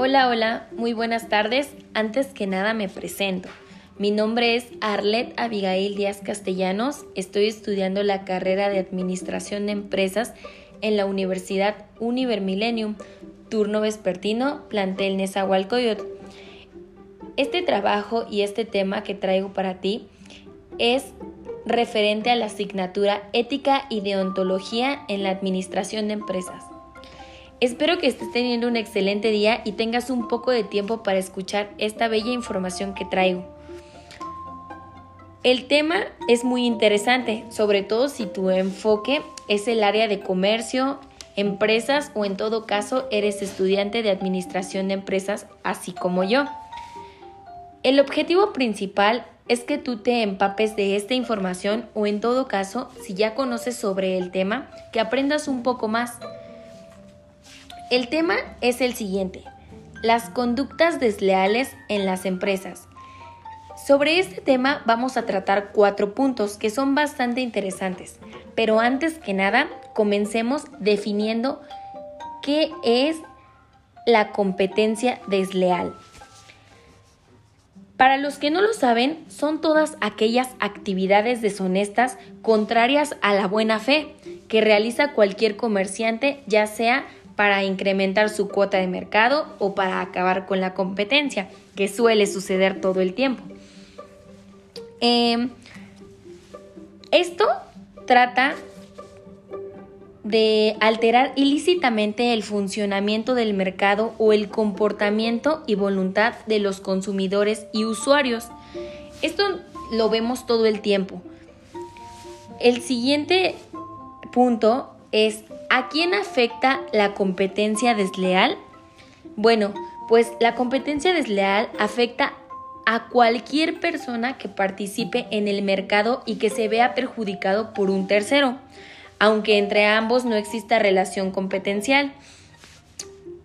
Hola, hola, muy buenas tardes. Antes que nada me presento. Mi nombre es Arlet Abigail Díaz Castellanos. Estoy estudiando la carrera de Administración de Empresas en la Universidad Univer Millennium, turno vespertino, plantel Nezahualcóyotl. Este trabajo y este tema que traigo para ti es referente a la asignatura Ética y Deontología en la Administración de Empresas. Espero que estés teniendo un excelente día y tengas un poco de tiempo para escuchar esta bella información que traigo. El tema es muy interesante, sobre todo si tu enfoque es el área de comercio, empresas o en todo caso eres estudiante de administración de empresas, así como yo. El objetivo principal es que tú te empapes de esta información o en todo caso, si ya conoces sobre el tema, que aprendas un poco más. El tema es el siguiente, las conductas desleales en las empresas. Sobre este tema vamos a tratar cuatro puntos que son bastante interesantes, pero antes que nada comencemos definiendo qué es la competencia desleal. Para los que no lo saben, son todas aquellas actividades deshonestas contrarias a la buena fe que realiza cualquier comerciante, ya sea para incrementar su cuota de mercado o para acabar con la competencia, que suele suceder todo el tiempo. Em, esto trata de alterar ilícitamente el funcionamiento del mercado o el comportamiento y voluntad de los consumidores y usuarios. Esto lo vemos todo el tiempo. El siguiente punto es ¿a quién afecta la competencia desleal? Bueno, pues la competencia desleal afecta a cualquier persona que participe en el mercado y que se vea perjudicado por un tercero, aunque entre ambos no exista relación competencial,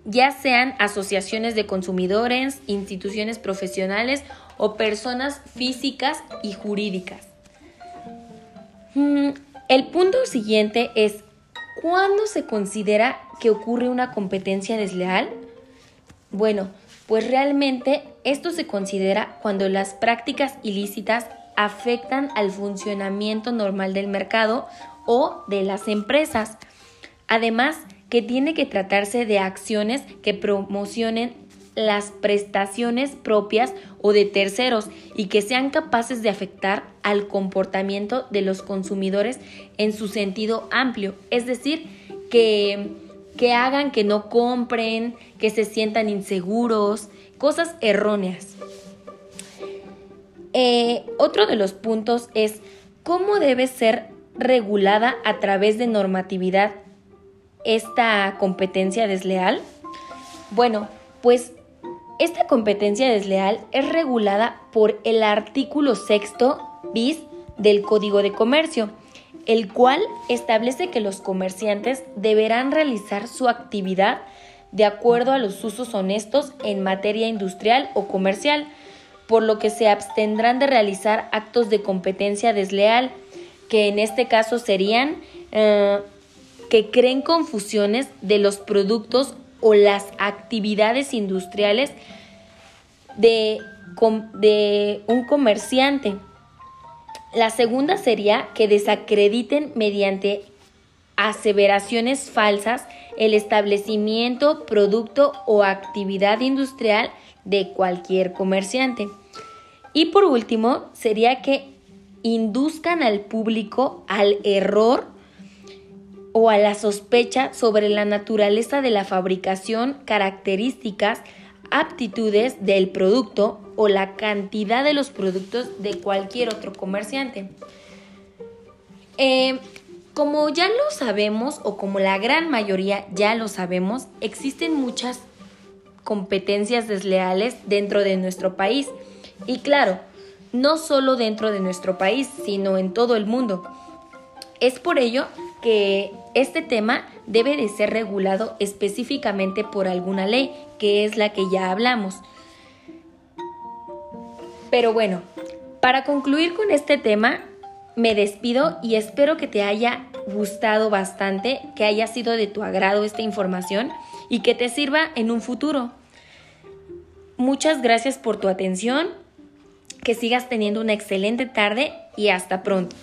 ya sean asociaciones de consumidores, instituciones profesionales o personas físicas y jurídicas. Mm, el punto siguiente es ¿Cuándo se considera que ocurre una competencia desleal? Bueno, pues realmente esto se considera cuando las prácticas ilícitas afectan al funcionamiento normal del mercado o de las empresas. Además, que tiene que tratarse de acciones que promocionen las prestaciones propias o de terceros y que sean capaces de afectar al comportamiento de los consumidores en su sentido amplio, es decir, que, que hagan que no compren, que se sientan inseguros, cosas erróneas. Eh, otro de los puntos es cómo debe ser regulada a través de normatividad esta competencia desleal. Bueno, pues esta competencia desleal es regulada por el artículo sexto bis del Código de Comercio, el cual establece que los comerciantes deberán realizar su actividad de acuerdo a los usos honestos en materia industrial o comercial, por lo que se abstendrán de realizar actos de competencia desleal, que en este caso serían eh, que creen confusiones de los productos o las actividades industriales de, de un comerciante. La segunda sería que desacrediten mediante aseveraciones falsas el establecimiento, producto o actividad industrial de cualquier comerciante. Y por último, sería que induzcan al público al error o a la sospecha sobre la naturaleza de la fabricación, características, aptitudes del producto o la cantidad de los productos de cualquier otro comerciante. Eh, como ya lo sabemos, o como la gran mayoría ya lo sabemos, existen muchas competencias desleales dentro de nuestro país. Y claro, no solo dentro de nuestro país, sino en todo el mundo. Es por ello que este tema debe de ser regulado específicamente por alguna ley, que es la que ya hablamos. Pero bueno, para concluir con este tema, me despido y espero que te haya gustado bastante, que haya sido de tu agrado esta información y que te sirva en un futuro. Muchas gracias por tu atención, que sigas teniendo una excelente tarde y hasta pronto.